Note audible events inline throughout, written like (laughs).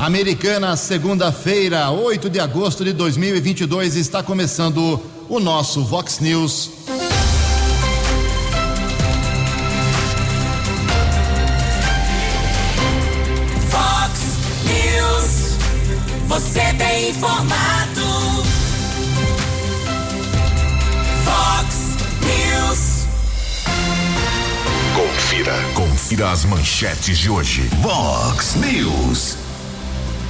Americana, segunda-feira, 8 de agosto de 2022, está começando o nosso Vox News. Vox News. Você tem informado. Vox News. Confira. Confira as manchetes de hoje. Vox News.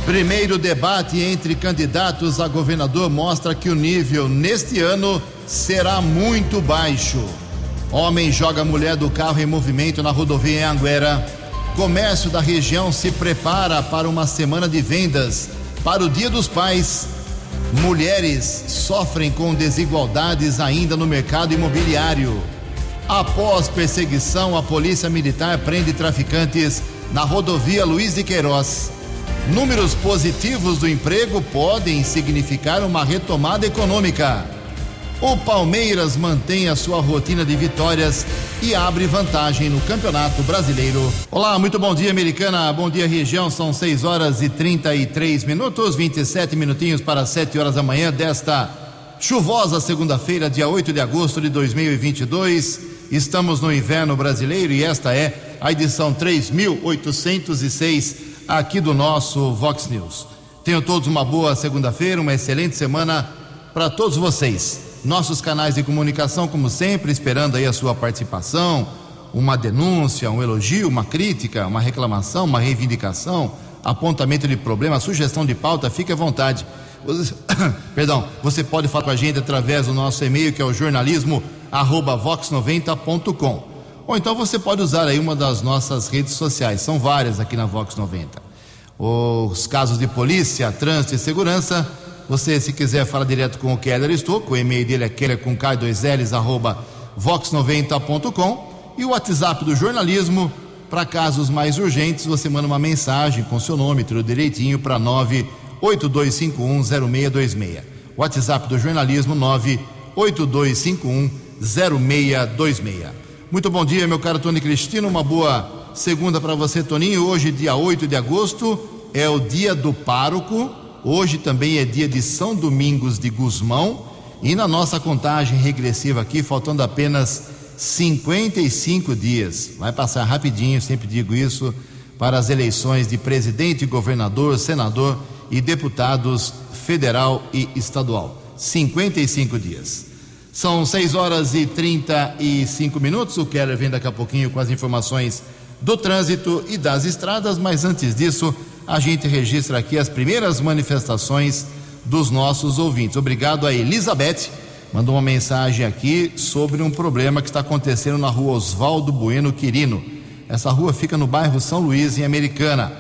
Primeiro debate entre candidatos a governador mostra que o nível neste ano será muito baixo. Homem joga mulher do carro em movimento na rodovia em Anguera. Comércio da região se prepara para uma semana de vendas para o Dia dos Pais. Mulheres sofrem com desigualdades ainda no mercado imobiliário. Após perseguição, a Polícia Militar prende traficantes na rodovia Luiz de Queiroz. Números positivos do emprego podem significar uma retomada econômica. O Palmeiras mantém a sua rotina de vitórias e abre vantagem no Campeonato Brasileiro. Olá, muito bom dia, Americana. Bom dia, região. São 6 horas e 33 minutos, 27 minutinhos para 7 horas da manhã desta chuvosa segunda-feira, dia 8 de agosto de 2022. Estamos no inverno brasileiro e esta é a edição 3806 aqui do nosso Vox News. Tenham todos uma boa segunda-feira, uma excelente semana para todos vocês. Nossos canais de comunicação, como sempre, esperando aí a sua participação, uma denúncia, um elogio, uma crítica, uma reclamação, uma reivindicação, apontamento de problema, sugestão de pauta, fique à vontade. Você, (coughs) perdão, você pode falar com a gente através do nosso e-mail que é o jornalismo vox90.com. Ou então você pode usar aí uma das nossas redes sociais, são várias aqui na Vox 90. Os casos de polícia, trânsito e segurança, você se quiser falar direto com o Keller Estouco, o e-mail dele é keller com k2ls arroba vox90.com e o WhatsApp do jornalismo, para casos mais urgentes, você manda uma mensagem com seu nome, tudo direitinho, para 982510626. WhatsApp do jornalismo 982510626. Muito bom dia, meu caro Tony Cristino. Uma boa segunda para você, Toninho. Hoje, dia 8 de agosto, é o dia do pároco. Hoje também é dia de São Domingos de Gusmão. E na nossa contagem regressiva aqui, faltando apenas 55 dias. Vai passar rapidinho, sempre digo isso, para as eleições de presidente, governador, senador e deputados federal e estadual. 55 dias. São 6 horas e 35 minutos. O Keller vem daqui a pouquinho com as informações do trânsito e das estradas, mas antes disso, a gente registra aqui as primeiras manifestações dos nossos ouvintes. Obrigado a Elizabeth, mandou uma mensagem aqui sobre um problema que está acontecendo na rua Oswaldo Bueno Quirino. Essa rua fica no bairro São Luís, em Americana.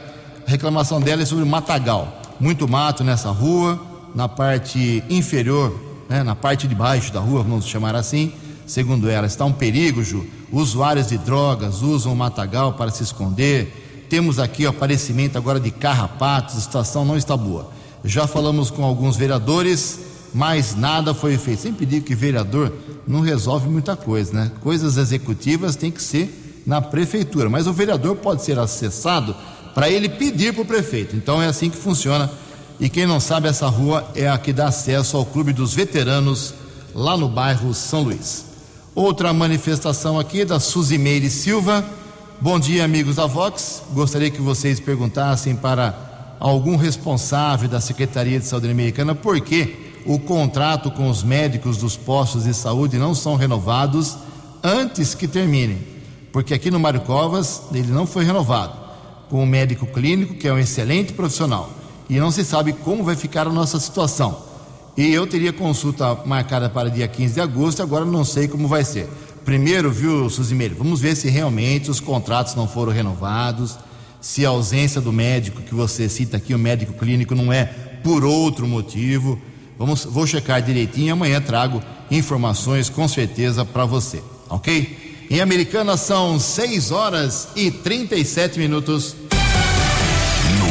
A reclamação dela é sobre matagal. Muito mato nessa rua, na parte inferior, né, na parte de baixo da rua, vamos chamar assim. Segundo ela, está um perigo, Ju. Usuários de drogas usam o matagal para se esconder. Temos aqui o aparecimento agora de carrapatos, a situação não está boa. Já falamos com alguns vereadores, mas nada foi feito. Sempre digo que vereador não resolve muita coisa, né? Coisas executivas tem que ser na prefeitura, mas o vereador pode ser acessado para ele pedir para o prefeito. Então é assim que funciona. E quem não sabe, essa rua é a que dá acesso ao Clube dos Veteranos, lá no bairro São Luís. Outra manifestação aqui da Suzimeire Silva. Bom dia, amigos da Vox. Gostaria que vocês perguntassem para algum responsável da Secretaria de Saúde Americana por que o contrato com os médicos dos postos de saúde não são renovados antes que terminem. Porque aqui no Mário Covas ele não foi renovado com um médico clínico que é um excelente profissional e não se sabe como vai ficar a nossa situação. E eu teria consulta marcada para dia 15 de agosto, agora não sei como vai ser. Primeiro, viu, Suzimeiro, vamos ver se realmente os contratos não foram renovados, se a ausência do médico que você cita aqui, o médico clínico, não é por outro motivo. Vamos, vou checar direitinho e amanhã trago informações com certeza para você, ok? Em Americana são 6 horas e 37 minutos.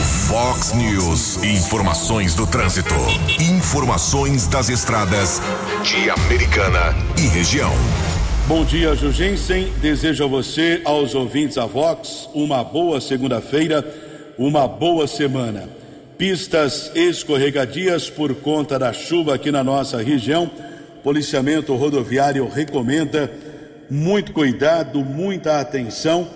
Fox News, informações do trânsito, informações das estradas de Americana e região. Bom dia, Jugensen. Desejo a você, aos ouvintes da Vox, uma boa segunda-feira, uma boa semana. pistas escorregadias por conta da chuva aqui na nossa região. Policiamento rodoviário recomenda muito cuidado, muita atenção.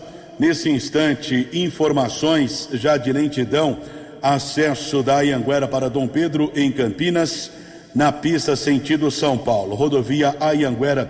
Nesse instante, informações já de lentidão, acesso da Ianguera para Dom Pedro em Campinas, na pista sentido São Paulo. Rodovia Ianguera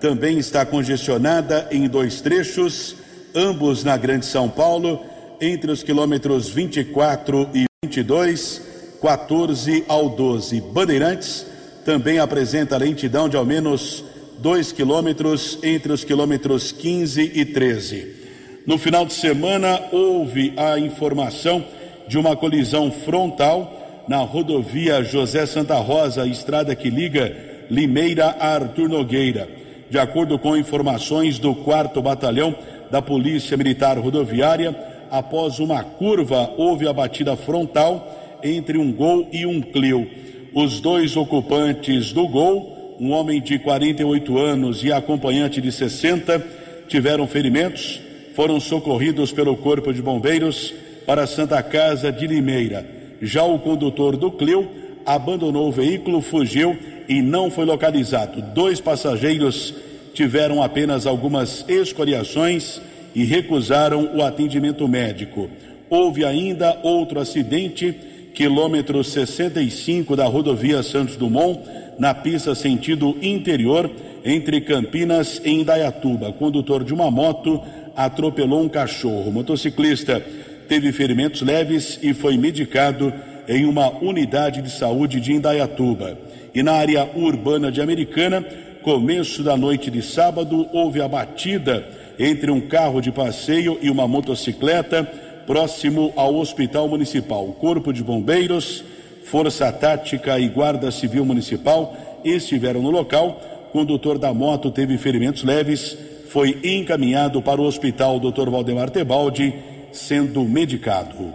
também está congestionada em dois trechos, ambos na Grande São Paulo, entre os quilômetros 24 e 22, 14 ao 12. Bandeirantes também apresenta lentidão de ao menos 2 quilômetros entre os quilômetros 15 e 13. No final de semana, houve a informação de uma colisão frontal na rodovia José Santa Rosa, estrada que liga Limeira a Artur Nogueira. De acordo com informações do 4 Batalhão da Polícia Militar Rodoviária, após uma curva, houve a batida frontal entre um Gol e um Clio. Os dois ocupantes do Gol, um homem de 48 anos e acompanhante de 60, tiveram ferimentos, foram socorridos pelo Corpo de Bombeiros para a Santa Casa de Limeira. Já o condutor do Clio abandonou o veículo, fugiu e não foi localizado. Dois passageiros tiveram apenas algumas escoriações e recusaram o atendimento médico. Houve ainda outro acidente, quilômetro 65 da rodovia Santos Dumont, na pista sentido interior, entre Campinas e Indaiatuba. Condutor de uma moto atropelou um cachorro. O motociclista teve ferimentos leves e foi medicado em uma unidade de saúde de Indaiatuba. E na área urbana de Americana, começo da noite de sábado, houve a batida entre um carro de passeio e uma motocicleta próximo ao Hospital Municipal. O Corpo de Bombeiros, Força Tática e Guarda Civil Municipal estiveram no local. O condutor da moto teve ferimentos leves, foi encaminhado para o Hospital Dr. Valdemar Tebaldi, sendo medicado.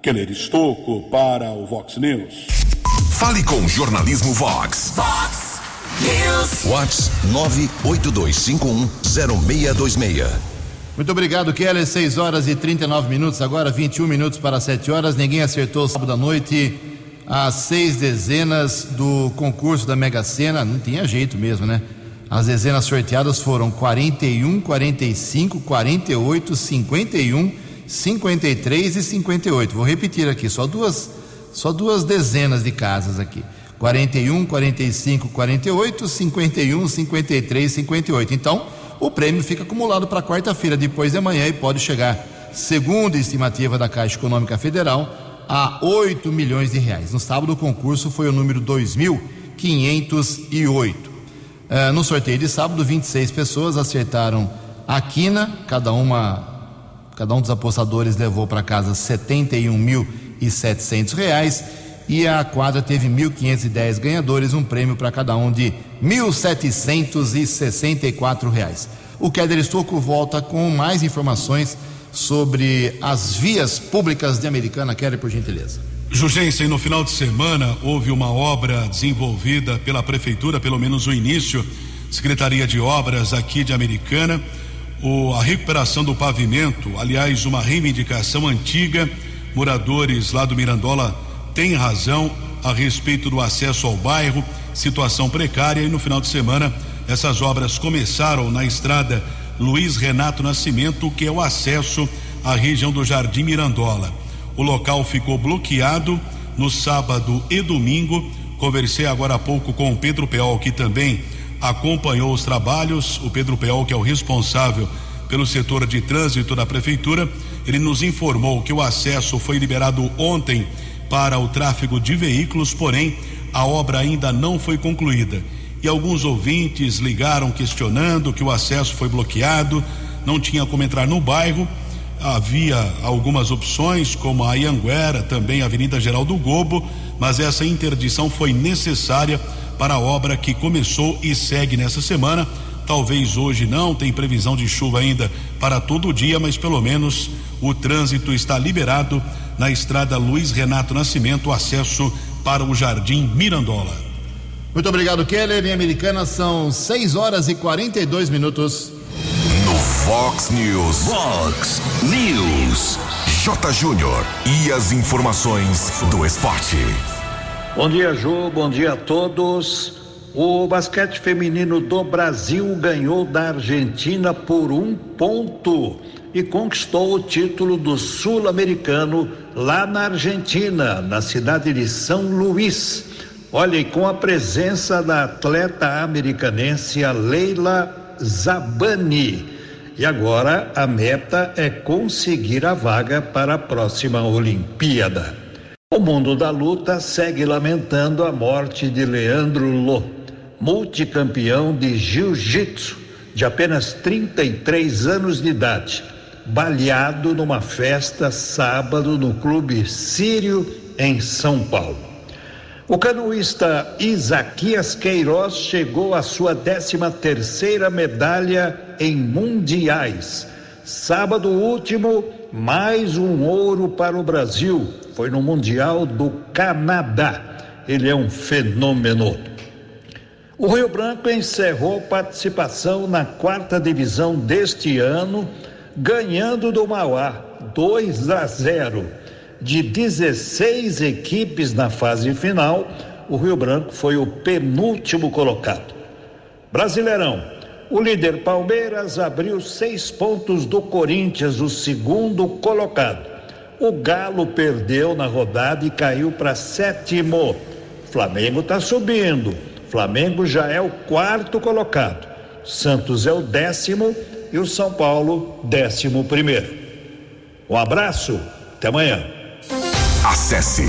Keller Estocco para o Vox News. Fale com o Jornalismo Vox. Fox News. Vox 982510626. Muito obrigado, Keller. 6 horas e 39 minutos, agora 21 minutos para 7 horas. Ninguém acertou sábado à noite as seis dezenas do concurso da Mega Sena. Não tinha jeito mesmo, né? As dezenas sorteadas foram 41, 45, 48, 51, 53 e 58. Vou repetir aqui, só duas, só duas dezenas de casas aqui. 41, 45, 48, 51, 53, 58. Então, o prêmio fica acumulado para quarta-feira, depois de amanhã, e pode chegar, segundo a estimativa da Caixa Econômica Federal, a 8 milhões de reais. No sábado, o concurso foi o número 2.508. Eh, no sorteio de sábado, 26 pessoas acertaram a quina, cada uma Cada um dos apostadores levou para casa 71.700 reais e a quadra teve 1.510 ganhadores, um prêmio para cada um de 1.764 reais. O Keller Estocco volta com mais informações sobre as vias públicas de Americana. Keller, por gentileza. Jugensen, no final de semana houve uma obra desenvolvida pela prefeitura, pelo menos o início, Secretaria de Obras aqui de Americana, o, a recuperação do pavimento, aliás, uma reivindicação antiga. Moradores lá do Mirandola têm razão a respeito do acesso ao bairro, situação precária e no final de semana essas obras começaram na estrada Luiz Renato Nascimento, que é o acesso à região do Jardim Mirandola. O local ficou bloqueado no sábado e domingo. Conversei agora há pouco com o Pedro Peol, que também acompanhou os trabalhos. O Pedro Peol, que é o responsável pelo setor de trânsito da prefeitura, ele nos informou que o acesso foi liberado ontem para o tráfego de veículos, porém a obra ainda não foi concluída. E alguns ouvintes ligaram questionando que o acesso foi bloqueado, não tinha como entrar no bairro. Havia algumas opções, como a Ianguera, também a Avenida Geral do Gobo, mas essa interdição foi necessária para a obra que começou e segue nessa semana. Talvez hoje não, tem previsão de chuva ainda para todo o dia, mas pelo menos o trânsito está liberado na estrada Luiz Renato Nascimento, acesso para o Jardim Mirandola. Muito obrigado, Keller. Em Americana são 6 horas e 42 minutos. Fox News. Fox News. J. Júnior e as informações do esporte. Bom dia, Ju. Bom dia a todos. O basquete feminino do Brasil ganhou da Argentina por um ponto e conquistou o título do Sul-Americano lá na Argentina, na cidade de São Luís. Olha, e com a presença da atleta americanense Leila Zabani. E agora a meta é conseguir a vaga para a próxima Olimpíada. O mundo da luta segue lamentando a morte de Leandro Lô, multicampeão de jiu-jitsu, de apenas 33 anos de idade, baleado numa festa sábado no Clube Sírio, em São Paulo. O canoísta Isaquias Queiroz chegou à sua 13 terceira medalha em mundiais. Sábado último, mais um ouro para o Brasil. Foi no Mundial do Canadá. Ele é um fenômeno. O Rio Branco encerrou participação na quarta divisão deste ano, ganhando do Mauá 2 a 0 de 16 equipes na fase final, o Rio Branco foi o penúltimo colocado. Brasileirão. O líder Palmeiras abriu seis pontos do Corinthians, o segundo colocado. O Galo perdeu na rodada e caiu para sétimo. Flamengo está subindo. Flamengo já é o quarto colocado. Santos é o décimo e o São Paulo, décimo primeiro. Um abraço, até amanhã. Acesse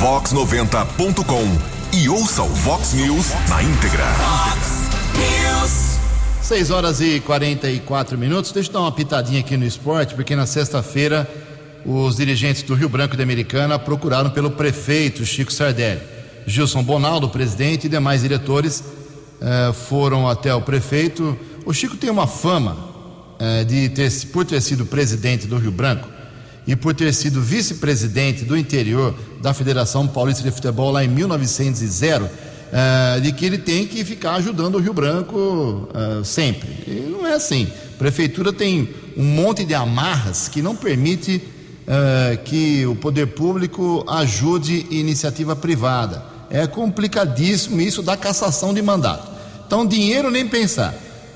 vox90.com e ouça o Vox News na íntegra. Fox News. 6 horas e 44 minutos. Deixa eu dar uma pitadinha aqui no esporte, porque na sexta-feira os dirigentes do Rio Branco da Americana procuraram pelo prefeito Chico Sardelli. Gilson Bonaldo, presidente, e demais diretores eh, foram até o prefeito. O Chico tem uma fama eh, de ter, por ter sido presidente do Rio Branco e por ter sido vice-presidente do interior da Federação Paulista de Futebol lá em 1900, uh, de que ele tem que ficar ajudando o Rio Branco uh, sempre. E não é assim. A prefeitura tem um monte de amarras que não permite uh, que o poder público ajude iniciativa privada. É complicadíssimo isso da cassação de mandato. Então, dinheiro nem pensar.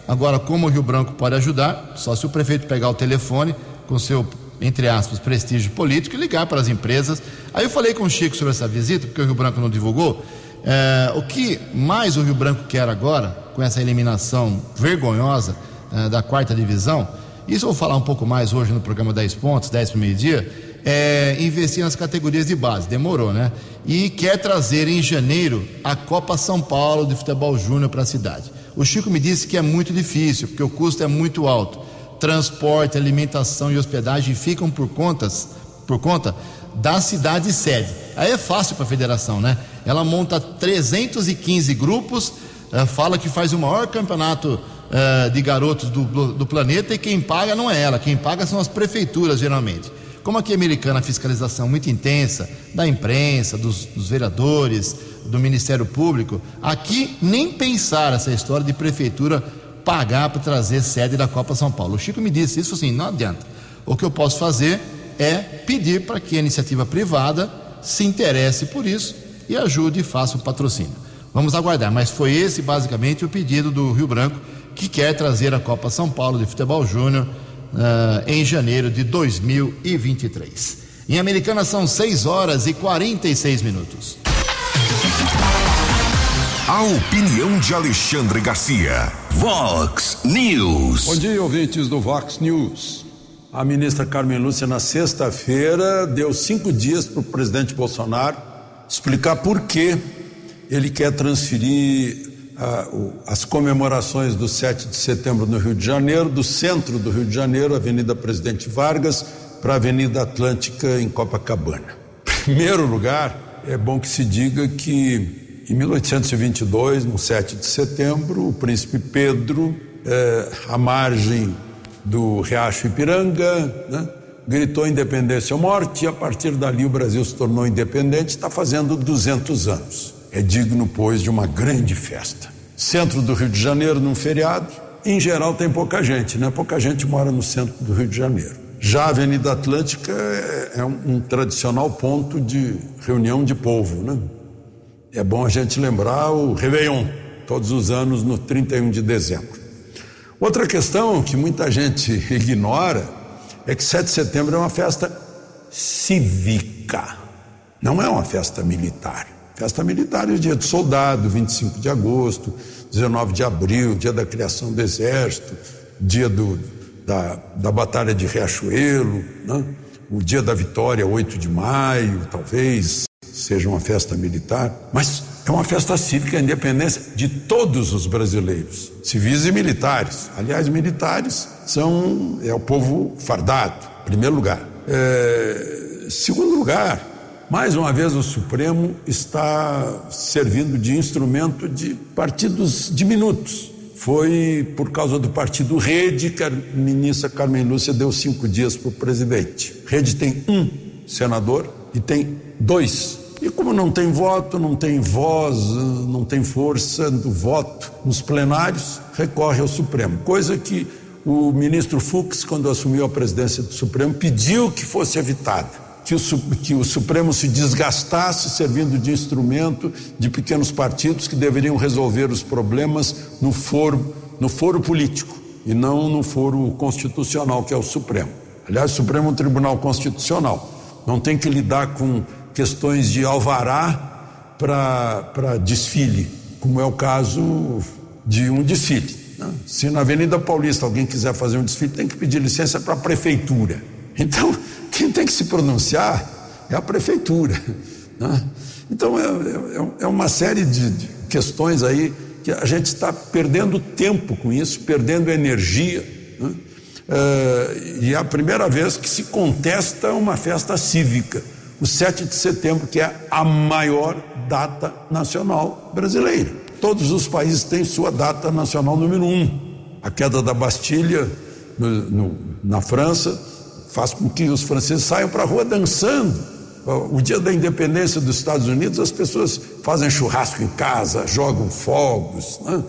Agora, como o Rio Branco pode ajudar? Só se o prefeito pegar o telefone com seu entre aspas, prestígio político e ligar para as empresas. Aí eu falei com o Chico sobre essa visita, porque o Rio Branco não divulgou. É, o que mais o Rio Branco quer agora, com essa eliminação vergonhosa é, da quarta divisão, isso eu vou falar um pouco mais hoje no programa 10 pontos, 10 para meio-dia, é investir nas categorias de base. Demorou, né? E quer trazer em janeiro a Copa São Paulo de Futebol Júnior para a cidade. O Chico me disse que é muito difícil, porque o custo é muito alto transporte, alimentação e hospedagem ficam por contas, por conta da cidade sede. Aí é fácil para a federação, né? Ela monta 315 grupos, uh, fala que faz o maior campeonato uh, de garotos do, do, do, planeta e quem paga não é ela, quem paga são as prefeituras geralmente. Como aqui é americana a fiscalização muito intensa da imprensa, dos, dos vereadores, do Ministério Público, aqui nem pensar essa história de prefeitura pagar para trazer sede da Copa São Paulo. O Chico me disse isso assim: não adianta. O que eu posso fazer é pedir para que a iniciativa privada se interesse por isso e ajude e faça o patrocínio. Vamos aguardar, mas foi esse basicamente o pedido do Rio Branco, que quer trazer a Copa São Paulo de Futebol Júnior uh, em janeiro de 2023. Em Americana são 6 horas e 46 minutos. A opinião de Alexandre Garcia. Vox News. Bom dia, ouvintes do Vox News. A ministra Carmen Lúcia, na sexta-feira, deu cinco dias para o presidente Bolsonaro explicar por que ele quer transferir o, as comemorações do 7 de setembro no Rio de Janeiro, do centro do Rio de Janeiro, Avenida Presidente Vargas, para a Avenida Atlântica, em Copacabana. Primeiro lugar, é bom que se diga que em 1822, no 7 de setembro, o príncipe Pedro, eh, à margem do Riacho Ipiranga, né, gritou independência ou morte, e a partir dali o Brasil se tornou independente, está fazendo 200 anos. É digno, pois, de uma grande festa. Centro do Rio de Janeiro, num feriado, em geral tem pouca gente, né? Pouca gente mora no centro do Rio de Janeiro. Já a Avenida Atlântica é é um, um tradicional ponto de reunião de povo, né? É bom a gente lembrar o Réveillon, todos os anos no 31 de dezembro. Outra questão que muita gente (laughs) ignora é que 7 de setembro é uma festa cívica, não é uma festa militar. Festa militar é o dia do soldado, 25 de agosto, 19 de abril, dia da criação do exército, dia do, da, da Batalha de Riachuelo, né? o dia da vitória, 8 de maio, talvez seja uma festa militar, mas é uma festa cívica, independência de todos os brasileiros, civis e militares. Aliás, militares são é o povo fardado, em primeiro lugar. É, segundo lugar, mais uma vez o Supremo está servindo de instrumento de partidos diminutos. Foi por causa do partido Rede que a ministra Carmen Lúcia deu cinco dias para o presidente. Rede tem um senador e tem dois e como não tem voto, não tem voz, não tem força do voto nos plenários, recorre ao Supremo. Coisa que o ministro Fux, quando assumiu a presidência do Supremo, pediu que fosse evitada. Que o, que o Supremo se desgastasse servindo de instrumento de pequenos partidos que deveriam resolver os problemas no foro, no foro político e não no foro constitucional, que é o Supremo. Aliás, o Supremo é um tribunal constitucional. Não tem que lidar com questões de alvará para desfile, como é o caso de um desfile. Né? Se na Avenida Paulista alguém quiser fazer um desfile, tem que pedir licença para a prefeitura. Então, (laughs) quem tem que se pronunciar é a prefeitura. Né? Então, é, é, é, uma série de, de questões aí que a gente está perdendo tempo com isso, perdendo energia. Né? É, e é a primeira vez que se contesta uma festa cívica o 7 de setembro, que é a maior data nacional brasileira. Todos os países têm sua data nacional número um. A queda da Bastilha no, no, na França faz com que os franceses saiam para a rua dançando. O dia da independência dos Estados Unidos, as pessoas fazem churrasco em casa, jogam fogos, né?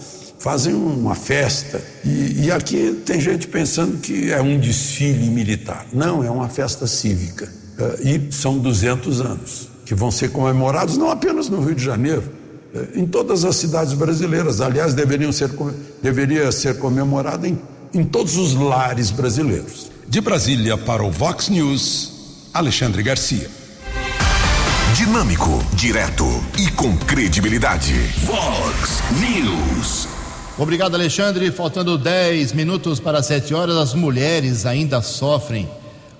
Fazem uma festa. E, e aqui tem gente pensando que é um desfile militar. Não, é uma festa cívica. Eh, e são 200 anos que vão ser comemorados não apenas no Rio de Janeiro, eh, em todas as cidades brasileiras. Aliás, deveriam ser, deveria ser comemorado em, em todos os lares brasileiros. De Brasília para o Vox News, Alexandre Garcia. Dinâmico, direto e com credibilidade. Vox News. Obrigado, Alexandre. Faltando 10 minutos para 7 horas, as mulheres ainda sofrem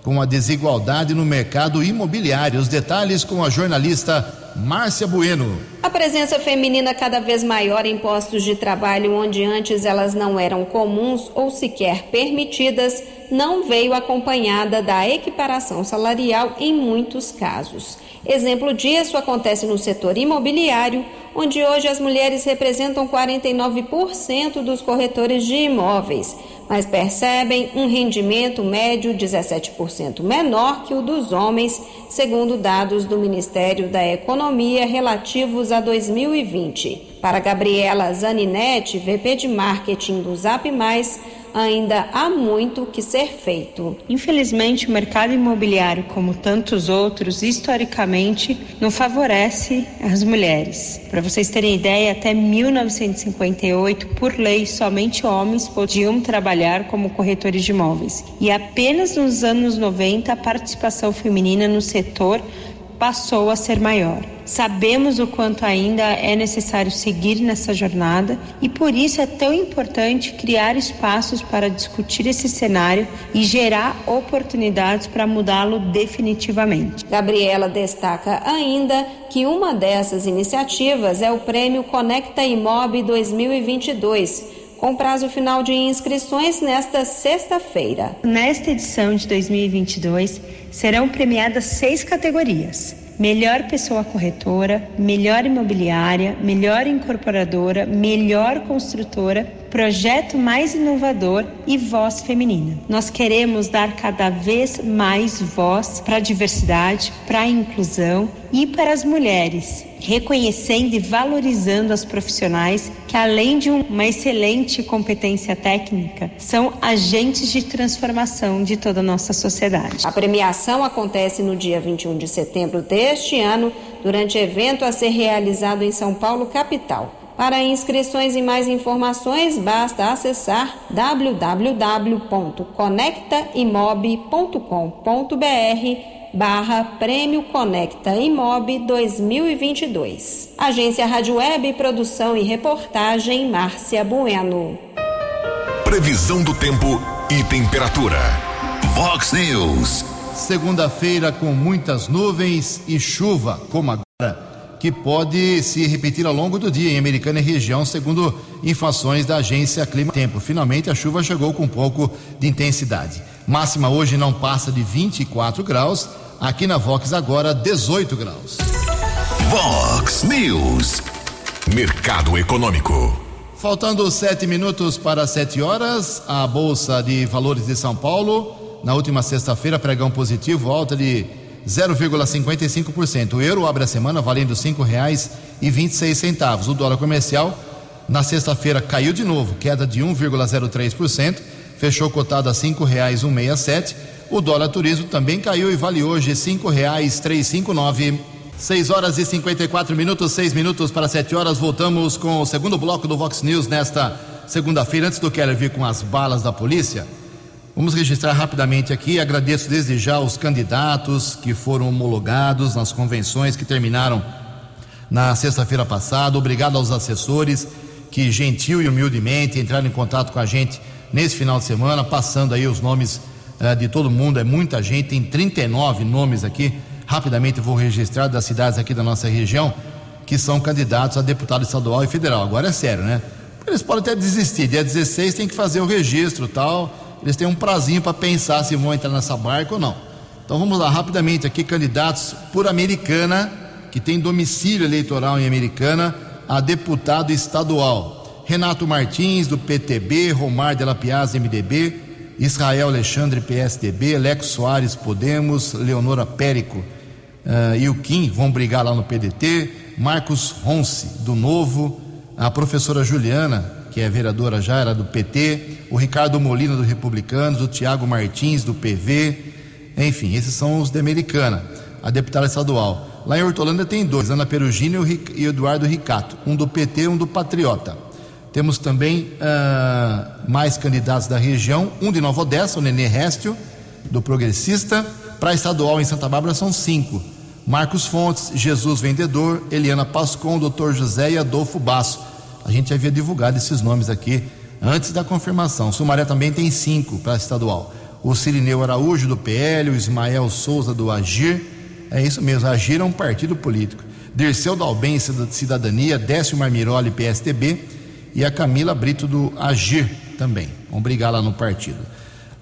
com a desigualdade no mercado imobiliário. Os detalhes com a jornalista Márcia Bueno. A presença feminina cada vez maior em postos de trabalho onde antes elas não eram comuns ou sequer permitidas, não veio acompanhada da equiparação salarial em muitos casos. Exemplo disso acontece no setor imobiliário, onde hoje as mulheres representam 49% dos corretores de imóveis mas percebem um rendimento médio 17% menor que o dos homens, segundo dados do Ministério da Economia relativos a 2020. Para Gabriela Zaninetti, VP de Marketing do Zap Mais, ainda há muito que ser feito. Infelizmente, o mercado imobiliário, como tantos outros, historicamente não favorece as mulheres. Para vocês terem ideia, até 1958, por lei, somente homens podiam trabalhar como corretores de imóveis. E apenas nos anos 90 a participação feminina no setor passou a ser maior. Sabemos o quanto ainda é necessário seguir nessa jornada e por isso é tão importante criar espaços para discutir esse cenário e gerar oportunidades para mudá-lo definitivamente. Gabriela destaca ainda que uma dessas iniciativas é o Prêmio Conecta Imob 2022 com prazo final de inscrições nesta sexta-feira. Nesta edição de 2022, serão premiadas seis categorias melhor pessoa corretora, melhor imobiliária, melhor incorporadora, melhor construtora, projeto mais inovador e voz feminina. Nós queremos dar cada vez mais voz para a diversidade, para a inclusão e para as mulheres, reconhecendo e valorizando as profissionais que, além de uma excelente competência técnica, são agentes de transformação de toda a nossa sociedade. A premiação acontece no dia 21 de setembro deste ano, durante evento a ser realizado em São Paulo, capital. Para inscrições e mais informações, basta acessar www.conectaimob.com.br barra Prêmio Conecta Imob 2022. Agência Rádio Web, produção e reportagem Márcia Bueno. Previsão do tempo e temperatura. Vox News. Segunda-feira com muitas nuvens e chuva, como agora, que pode se repetir ao longo do dia em Americana e região, segundo informações da agência Clima Tempo. Finalmente a chuva chegou com um pouco de intensidade. Máxima hoje não passa de 24 graus. Aqui na Vox agora 18 graus. Vox News. Mercado Econômico. Faltando sete minutos para sete horas, a Bolsa de Valores de São Paulo, na última sexta-feira, pregão positivo, alta de 0,55%. O euro abre a semana valendo vinte centavos. O dólar comercial na sexta-feira caiu de novo, queda de 1,03%, fechou cotado a cinco reais 167. O dólar turismo também caiu e vale hoje cinco reais 359. 6 horas e 54 minutos, 6 minutos para 7 horas. Voltamos com o segundo bloco do Vox News nesta segunda-feira. Antes do Keller vir com as balas da polícia, vamos registrar rapidamente aqui. Agradeço desde já os candidatos que foram homologados nas convenções que terminaram na sexta-feira passada. Obrigado aos assessores que gentil e humildemente entraram em contato com a gente nesse final de semana, passando aí os nomes uh, de todo mundo. É muita gente, tem 39 nomes aqui rapidamente vou registrar das cidades aqui da nossa região que são candidatos a deputado estadual e federal. Agora é sério, né? Eles podem até desistir. Dia 16 tem que fazer o registro tal. Eles têm um prazinho para pensar se vão entrar nessa barca ou não. Então vamos lá, rapidamente aqui, candidatos por Americana, que tem domicílio eleitoral em Americana, a deputado estadual. Renato Martins, do PTB, Romar de la Piazza, MDB, Israel Alexandre, PSDB, Lex Soares, Podemos, Leonora Périco uh, e o Kim vão brigar lá no PDT, Marcos Ronce, do Novo, a professora Juliana, que é vereadora já, era do PT, o Ricardo Molina, do Republicanos, o Tiago Martins, do PV, enfim, esses são os de Americana, a deputada estadual. Lá em Hortolândia tem dois, Ana Perugini e o Eduardo Ricato, um do PT e um do Patriota. Temos também uh, mais candidatos da região, um de Nova Odessa, o Nenê Restio, do Progressista. Para estadual em Santa Bárbara são cinco. Marcos Fontes, Jesus Vendedor, Eliana Pascon, Dr. José e Adolfo Basso. A gente havia divulgado esses nomes aqui antes da confirmação. Sumaré também tem cinco para estadual. O Cirineu Araújo, do PL, o Ismael Souza, do Agir. É isso mesmo, Agir é um partido político. Dirceu Dalben, Cidadania, Décio Marmiroli, PSDB e a Camila Brito do Agir também. Vamos brigar lá no partido.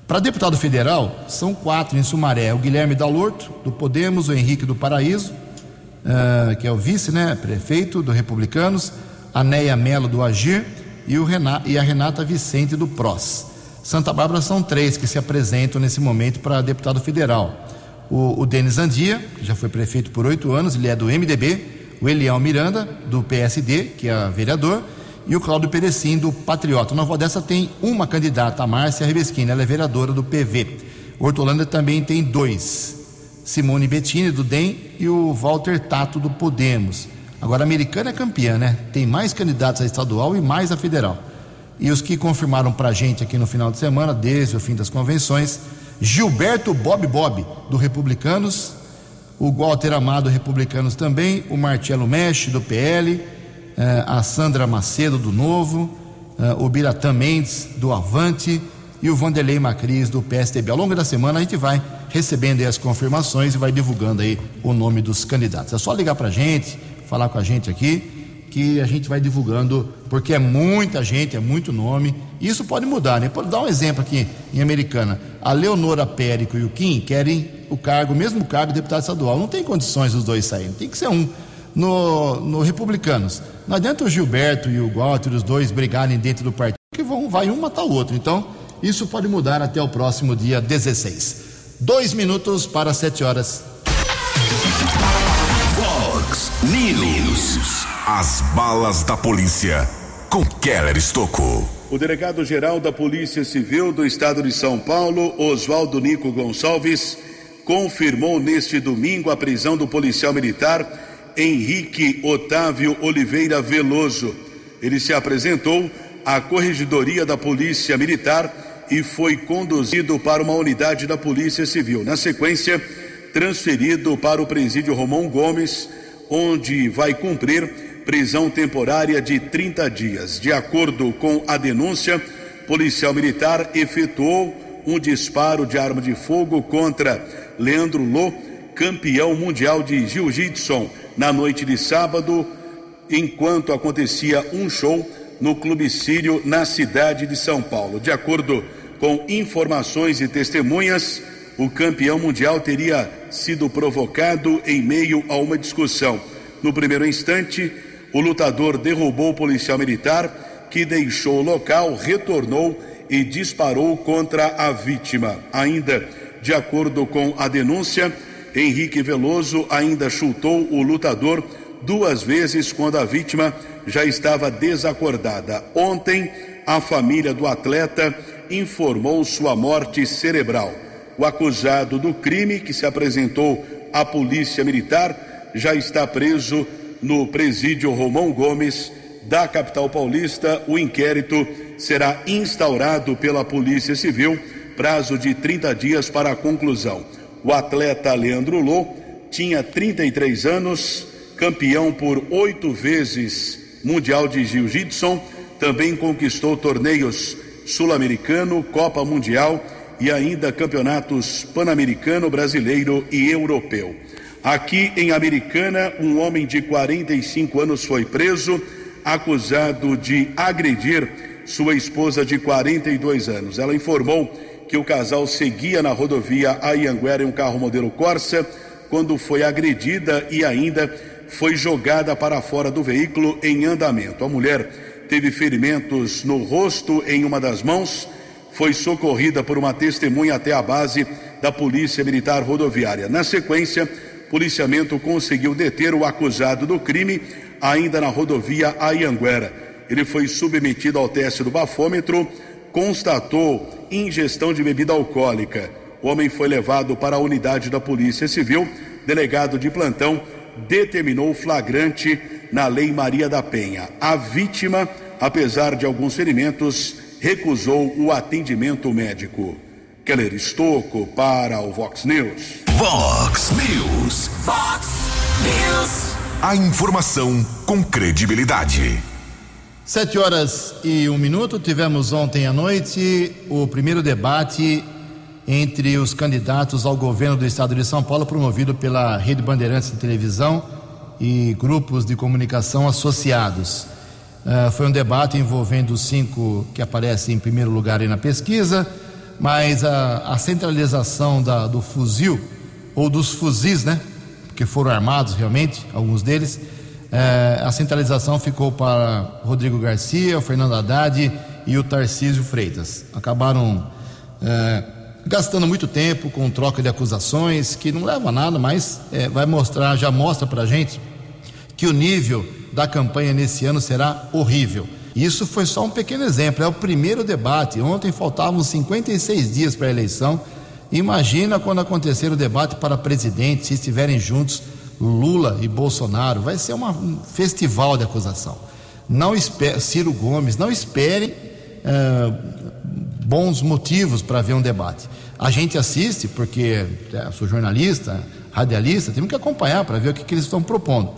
Para deputado federal, são quatro em Sumaré: o Guilherme Dalorto, do Podemos, o Henrique do Paraíso, uh, que é o vice, né, prefeito do Republicanos, a Neia Melo do Agir e, Renata, e a Renata Vicente do PROS. Santa Bárbara são três que se apresentam nesse momento para deputado federal. O, o Denis Andia, que já foi prefeito por oito anos, ele é do MDB, o Eliel Miranda, do PSD, que é vereador, e o Cláudio Perecim, do Patriota. Nova Odessa tem uma candidata, a Márcia Rebeschini, ela é vereadora do PV. Hortolândia também tem dois, Simone Bettini, do DEM, e o Walter Tato, do Podemos. Agora, a americana é campeã, né? Tem mais candidatos a estadual e mais a federal. E os que confirmaram para a gente aqui no final de semana, desde o fim das convenções, Gilberto Bob Bob, do Republicanos, o Walter Amado, Republicanos também, o Marcelo Mexe, do PL, eh, a Sandra Macedo, do Novo, eh, o Biratã Mendes, do Avante, e o Vanderlei Macris, do PSDB. Ao longo da semana a gente vai recebendo as confirmações e vai divulgando aí o nome dos candidatos. É só ligar para a gente, falar com a gente aqui, que a gente vai divulgando, porque é muita gente, é muito nome. Isso pode mudar, né? Pode dar um exemplo aqui em Americana. A Leonora Périco e o Kim querem o cargo, o mesmo cargo de deputado estadual. Não tem condições os dois saírem, tem que ser um no, no Republicanos. Não adianta o Gilberto e o Walter, os dois, brigarem dentro do partido. que vão, vai um matar o outro. Então, isso pode mudar até o próximo dia 16. Dois minutos para sete horas. News. As balas da polícia com Keller Estocou. O delegado-geral da Polícia Civil do Estado de São Paulo, Oswaldo Nico Gonçalves, confirmou neste domingo a prisão do policial militar Henrique Otávio Oliveira Veloso. Ele se apresentou à Corregedoria da Polícia Militar e foi conduzido para uma unidade da Polícia Civil. Na sequência, transferido para o presídio Romão Gomes, onde vai cumprir prisão temporária de 30 dias. De acordo com a denúncia, policial militar efetuou um disparo de arma de fogo contra Leandro Lô, campeão mundial de jiu-jitsu, na noite de sábado, enquanto acontecia um show no Clube Sírio, na cidade de São Paulo. De acordo com informações e testemunhas, o campeão mundial teria sido provocado em meio a uma discussão. No primeiro instante, o lutador derrubou o policial militar, que deixou o local, retornou e disparou contra a vítima. Ainda de acordo com a denúncia, Henrique Veloso ainda chutou o lutador duas vezes quando a vítima já estava desacordada. Ontem, a família do atleta informou sua morte cerebral. O acusado do crime, que se apresentou à Polícia Militar, já está preso no presídio Romão Gomes da capital paulista. O inquérito será instaurado pela Polícia Civil, prazo de 30 dias para a conclusão. O atleta Leandro Lô tinha 33 anos, campeão por oito vezes mundial de jiu-jitsu, também conquistou torneios sul-americano, Copa Mundial e ainda campeonatos pan-americano, brasileiro e europeu. Aqui em Americana, um homem de 45 anos foi preso, acusado de agredir sua esposa de 42 anos. Ela informou que o casal seguia na rodovia Ayanguera em um carro modelo Corsa quando foi agredida e ainda foi jogada para fora do veículo em andamento. A mulher teve ferimentos no rosto em uma das mãos, foi socorrida por uma testemunha até a base da Polícia Militar Rodoviária. Na sequência, policiamento conseguiu deter o acusado do crime ainda na rodovia Ayanguera. Ele foi submetido ao teste do bafômetro, constatou ingestão de bebida alcoólica. O homem foi levado para a unidade da Polícia Civil. Delegado de plantão determinou flagrante na Lei Maria da Penha. A vítima, apesar de alguns ferimentos, recusou o atendimento médico. Keller Estocco para o Vox News. Vox News. Fox News. A informação com credibilidade. Sete horas e um minuto. Tivemos ontem à noite o primeiro debate entre os candidatos ao governo do estado de São Paulo, promovido pela Rede Bandeirantes de Televisão e grupos de comunicação associados. Uh, foi um debate envolvendo os cinco que aparecem em primeiro lugar aí na pesquisa, mas a, a centralização da, do fuzil ou dos fuzis, né? Que foram armados realmente, alguns deles. É, a centralização ficou para Rodrigo Garcia, o Fernando Haddad e o Tarcísio Freitas. Acabaram é, gastando muito tempo com troca de acusações, que não leva a nada, mas é, vai mostrar, já mostra para a gente que o nível da campanha nesse ano será horrível. Isso foi só um pequeno exemplo, é o primeiro debate. Ontem faltavam 56 dias para a eleição Imagina quando acontecer o debate para presidente, se estiverem juntos Lula e Bolsonaro, vai ser uma, um festival de acusação. Não espere, Ciro Gomes, não espere é, bons motivos para ver um debate. A gente assiste, porque é, sou jornalista, radialista, temos que acompanhar para ver o que, que eles estão propondo.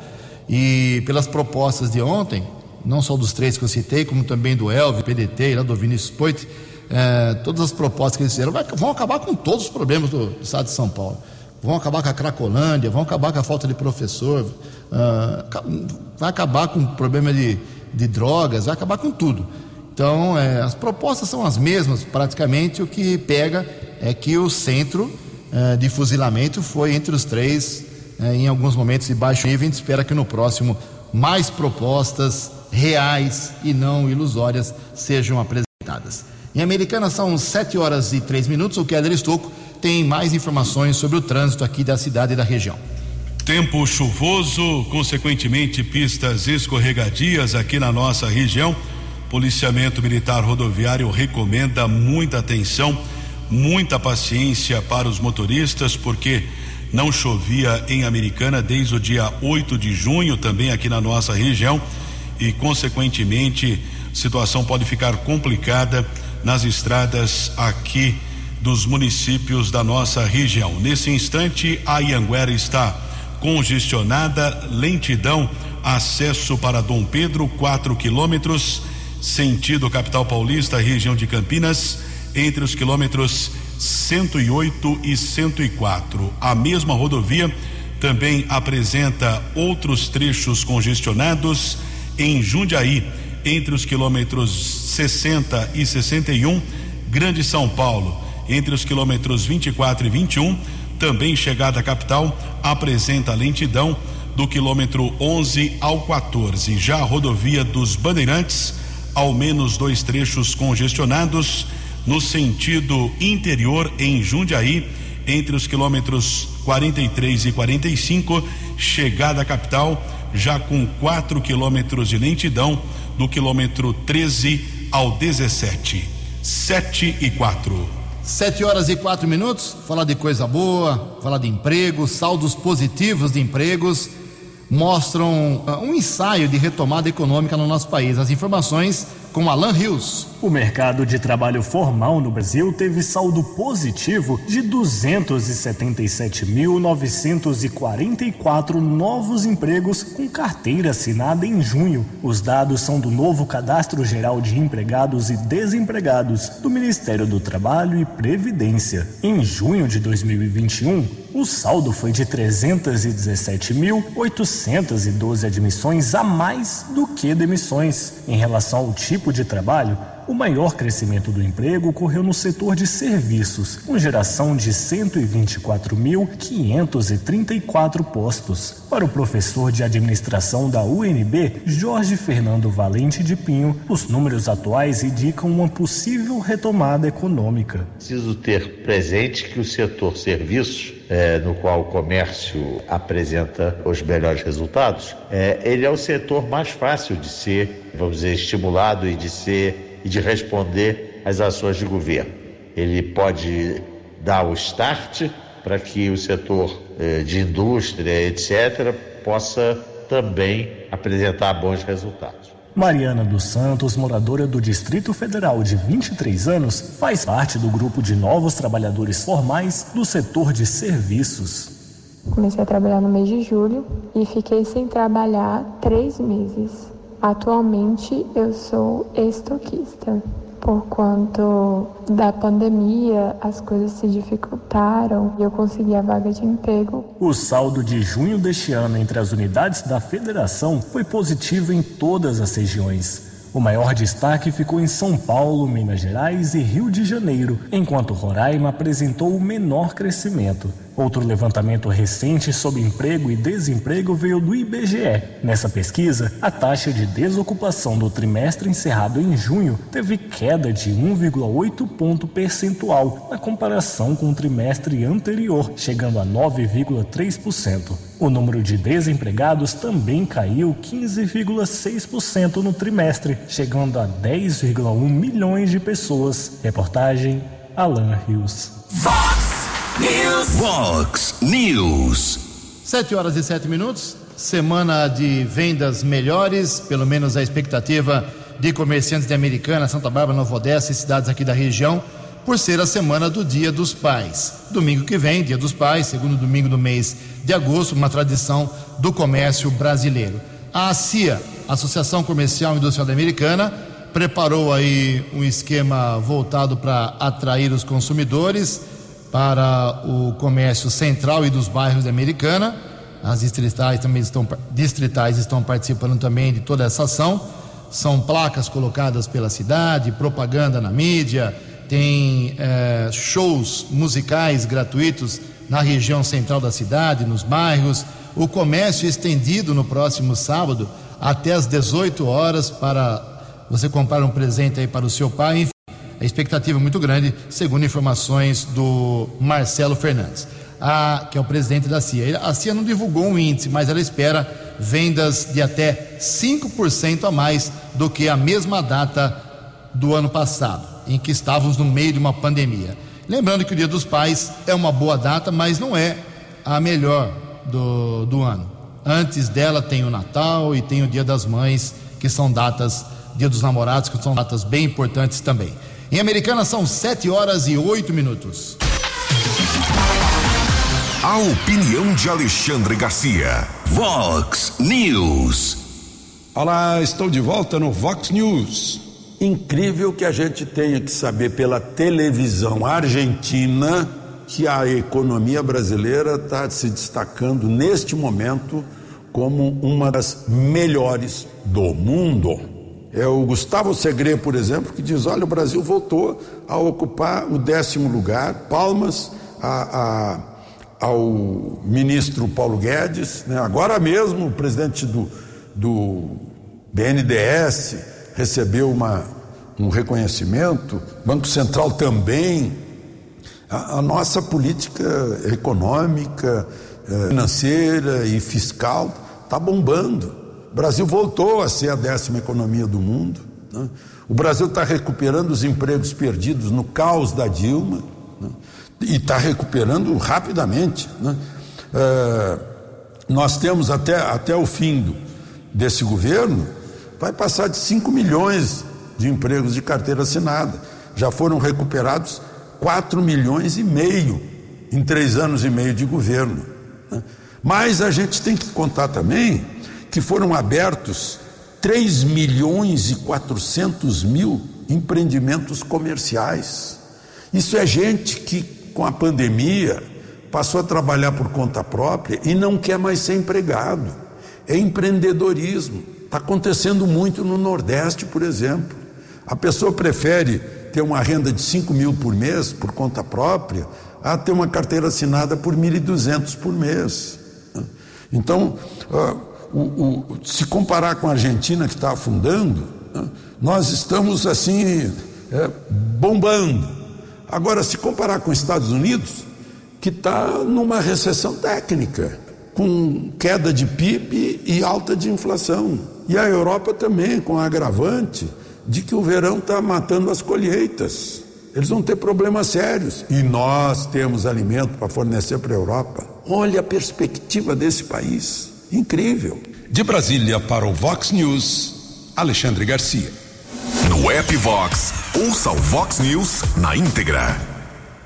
E pelas propostas de ontem, não só dos três que eu citei, como também do Elvio, PDT e lá do Vinícius Poit, é, todas as propostas que eles fizeram vai, vão acabar com todos os problemas do, do, estado de São Paulo. Vão acabar com a Cracolândia, vão acabar com a falta de professor, uh, vai acabar com o problema de, de drogas, vai acabar com tudo. Então, é, as propostas são as mesmas, praticamente. O que pega é que o centro é, de fuzilamento foi entre os três, é, em alguns momentos de baixo nível. A gente espera que no próximo mais propostas reais e não ilusórias sejam apresentadas. Em Americana são 7 horas e 3 minutos. O Keller Estocco tem mais informações sobre o trânsito aqui da cidade e da região. Tempo chuvoso, consequentemente pistas escorregadias aqui na nossa região. Policiamento Militar Rodoviário recomenda muita atenção, muita paciência para os motoristas, porque não chovia em Americana desde o dia 8 de junho, também aqui na nossa região, e consequentemente a situação pode ficar complicada nas estradas aqui dos municípios da nossa região. Nesse instante, a Ianguera está congestionada, lentidão, acesso para Dom Pedro, 4 quilômetros, sentido capital paulista, região de Campinas, entre os quilômetros 108 e 104. A mesma rodovia também apresenta outros trechos congestionados em Jundiaí, entre os quilômetros 60 e 61, Grande São Paulo, entre os quilômetros 24 e 21, também chegada à capital, apresenta lentidão do quilômetro 11 ao 14. Já a rodovia dos Bandeirantes, ao menos dois trechos congestionados no sentido interior em Jundiaí, entre os quilômetros 43 e 45, chegada à capital, já com 4 quilômetros de lentidão do quilômetro 13 ao 17. 7 e 4. Sete horas e quatro minutos. Falar de coisa boa, falar de emprego, saldos positivos de empregos mostram uh, um ensaio de retomada econômica no nosso país. As informações com Alan Rios. O mercado de trabalho formal no Brasil teve saldo positivo de 277.944 novos empregos com carteira assinada em junho. Os dados são do novo Cadastro Geral de Empregados e Desempregados do Ministério do Trabalho e Previdência. Em junho de 2021, o saldo foi de 317.812 admissões a mais do que demissões. Em relação ao tipo de trabalho, o maior crescimento do emprego ocorreu no setor de serviços, com geração de 124.534 postos. Para o professor de administração da UNB, Jorge Fernando Valente de Pinho, os números atuais indicam uma possível retomada econômica. Preciso ter presente que o setor serviços é, no qual o comércio apresenta os melhores resultados, é, ele é o setor mais fácil de ser, vamos dizer, estimulado e de ser e de responder às ações de governo. Ele pode dar o start para que o setor eh, de indústria, etc., possa também apresentar bons resultados. Mariana dos Santos, moradora do Distrito Federal de 23 anos, faz parte do grupo de novos trabalhadores formais do setor de serviços. Comecei a trabalhar no mês de julho e fiquei sem trabalhar três meses. Atualmente eu sou estoquista. Por quanto da pandemia, as coisas se dificultaram e eu consegui a vaga de emprego. O saldo de junho deste ano entre as unidades da federação foi positivo em todas as regiões. O maior destaque ficou em São Paulo, Minas Gerais e Rio de Janeiro, enquanto Roraima apresentou o menor crescimento. Outro levantamento recente sobre emprego e desemprego veio do IBGE. Nessa pesquisa, a taxa de desocupação do trimestre encerrado em junho teve queda de 1,8 ponto percentual na comparação com o trimestre anterior, chegando a 9,3%. O número de desempregados também caiu 15,6% no trimestre, chegando a 10,1 milhões de pessoas. Reportagem Alan Rios. News. Vox News. Sete horas e sete minutos. Semana de vendas melhores, pelo menos a expectativa de comerciantes de Americana, Santa Bárbara, Nova Odessa e cidades aqui da região, por ser a semana do Dia dos Pais. Domingo que vem, Dia dos Pais, segundo domingo do mês de agosto, uma tradição do comércio brasileiro. A ACIA, Associação Comercial e Industrial Americana, preparou aí um esquema voltado para atrair os consumidores para o comércio central e dos bairros da Americana. As distritais também estão, distritais estão participando também de toda essa ação. São placas colocadas pela cidade, propaganda na mídia, tem é, shows musicais gratuitos na região central da cidade, nos bairros. O comércio estendido no próximo sábado até às 18 horas para você comprar um presente aí para o seu pai. A expectativa é muito grande, segundo informações do Marcelo Fernandes, a, que é o presidente da CIA. A CIA não divulgou um índice, mas ela espera vendas de até 5% a mais do que a mesma data do ano passado, em que estávamos no meio de uma pandemia. Lembrando que o Dia dos Pais é uma boa data, mas não é a melhor do, do ano. Antes dela tem o Natal e tem o Dia das Mães, que são datas, Dia dos Namorados, que são datas bem importantes também. Em Americana são 7 horas e 8 minutos. A opinião de Alexandre Garcia. Vox News. Olá, estou de volta no Vox News. Incrível que a gente tenha que saber pela televisão argentina que a economia brasileira está se destacando neste momento como uma das melhores do mundo. É o Gustavo Segre, por exemplo, que diz: olha, o Brasil voltou a ocupar o décimo lugar, palmas a, a, ao ministro Paulo Guedes. Né? Agora mesmo, o presidente do, do BNDES recebeu uma, um reconhecimento, Banco Central também. A, a nossa política econômica, eh, financeira e fiscal está bombando. O Brasil voltou a ser a décima economia do mundo. Né? O Brasil está recuperando os empregos perdidos no caos da Dilma né? e está recuperando rapidamente. Né? Eh, nós temos até, até o fim do, desse governo, vai passar de 5 milhões de empregos de carteira assinada. Já foram recuperados 4 milhões e meio em três anos e meio de governo. Né? Mas a gente tem que contar também que foram abertos 3 milhões e 400 mil empreendimentos comerciais. Isso é gente que, com a pandemia, passou a trabalhar por conta própria e não quer mais ser empregado. É empreendedorismo. Está acontecendo muito no Nordeste, por exemplo. A pessoa prefere ter uma renda de 5 mil por mês, por conta própria, a ter uma carteira assinada por 1.200 por mês. Então, o, o, se comparar com a Argentina, que está afundando, nós estamos assim, é, bombando. Agora, se comparar com os Estados Unidos, que está numa recessão técnica, com queda de PIB e alta de inflação. E a Europa também, com agravante de que o verão está matando as colheitas. Eles vão ter problemas sérios. E nós temos alimento para fornecer para a Europa. Olha a perspectiva desse país. Incrível. De Brasília para o Vox News, Alexandre Garcia. No app Vox, ouça o Vox News na íntegra.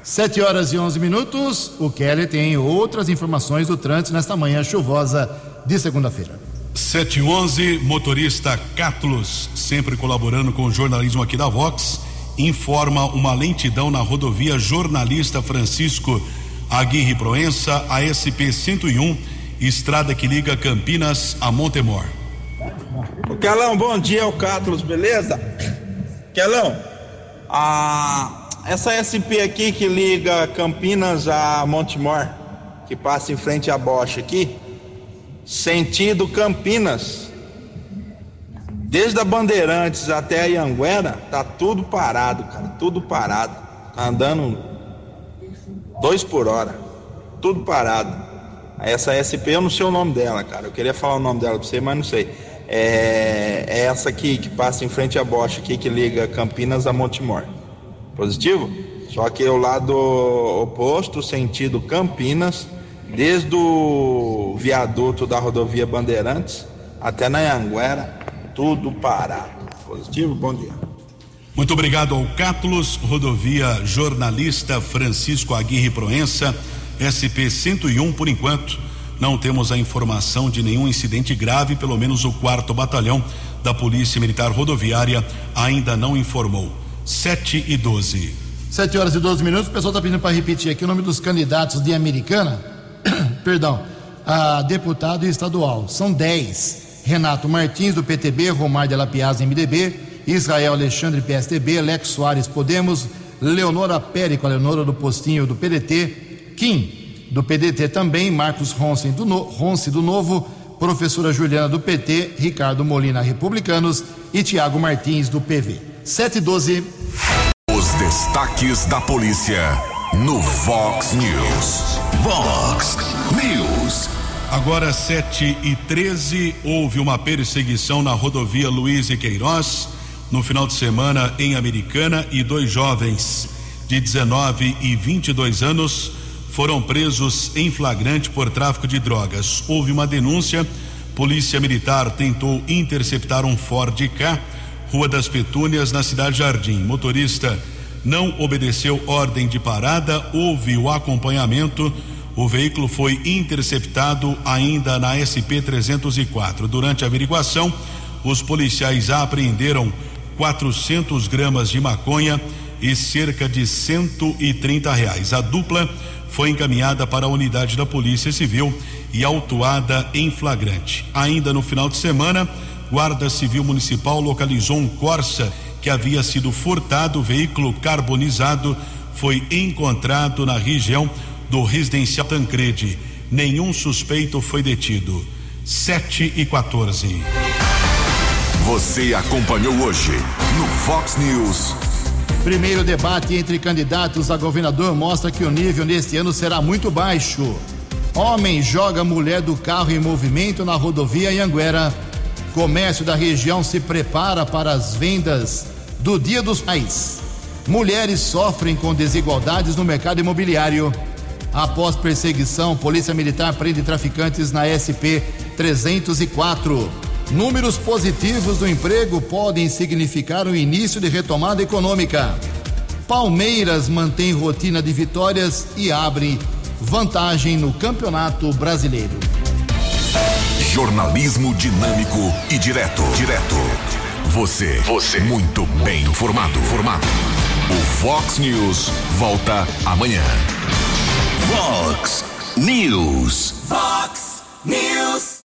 7 horas e 11 minutos. O Kelly tem outras informações do trânsito nesta manhã chuvosa de segunda-feira. 711, motorista Catlos, sempre colaborando com o jornalismo aqui da Vox, informa uma lentidão na rodovia Jornalista Francisco Aguirre Proença, ASP 101, estrada que liga Campinas a Montemor. Kelão, bom dia, o Catlos, beleza? Kelão, a, essa SP aqui que liga Campinas a Montemor, que passa em frente à Bosch aqui, sentido Campinas. Desde a Bandeirantes até a Ianguera, tá tudo parado, cara, tudo parado. Tá andando dois por hora, tudo parado. Essa SP eu não sei o nome dela, cara. Eu queria falar o nome dela pra você, mas não sei. É, é essa aqui que passa em frente à Bosch aqui que liga Campinas a Montemor. Positivo? Só que o lado oposto, sentido Campinas, desde o viaduto da rodovia Bandeirantes até na Anguera, tudo parado. Positivo? Bom dia. Muito obrigado ao Cátulos, rodovia jornalista Francisco Aguirre Proença, SP 101 por enquanto. Não temos a informação de nenhum incidente grave, pelo menos o quarto batalhão da Polícia Militar Rodoviária ainda não informou. 7 e 12. 7 horas e 12 minutos. O pessoal está pedindo para repetir aqui o nome dos candidatos de Americana (coughs) perdão, a deputado estadual. São 10. Renato Martins, do PTB, Romar de Lapiaz, MDB, Israel Alexandre, PSDB, Alex Soares, Podemos, Leonora Périco, a Leonora do Postinho, do PDT, Kim, do PDT também, Marcos Ronce do, no, Ronce, do Novo, professora Juliana do PT, Ricardo Molina Republicanos e Tiago Martins do PV. 712. Os destaques da polícia no Vox News. Vox News. Agora 7 e 13 houve uma perseguição na rodovia Luiz e Queiroz no final de semana em Americana e dois jovens de 19 e 22 anos foram presos em flagrante por tráfico de drogas. Houve uma denúncia. Polícia Militar tentou interceptar um Ford K, Rua das Petúnias, na cidade Jardim. Motorista não obedeceu ordem de parada, houve o acompanhamento o veículo foi interceptado ainda na SP 304. Durante a averiguação, os policiais apreenderam 400 gramas de maconha e cerca de 130 reais. A dupla foi encaminhada para a unidade da Polícia Civil e autuada em flagrante. Ainda no final de semana, Guarda Civil Municipal localizou um Corsa que havia sido furtado. O veículo carbonizado foi encontrado na região do residencial Tancredi. Nenhum suspeito foi detido. 7 e 14. Você acompanhou hoje no Fox News. Primeiro debate entre candidatos a governador mostra que o nível neste ano será muito baixo. Homem joga mulher do carro em movimento na rodovia Anguera. Comércio da região se prepara para as vendas do Dia dos Pais. Mulheres sofrem com desigualdades no mercado imobiliário. Após perseguição, Polícia Militar prende traficantes na SP 304. Números positivos do emprego podem significar o início de retomada econômica. Palmeiras mantém rotina de vitórias e abre vantagem no Campeonato Brasileiro. Jornalismo dinâmico e direto. Direto. Você. Você. Muito bem informado. Formado. O Fox News volta amanhã. Fox News. Fox News.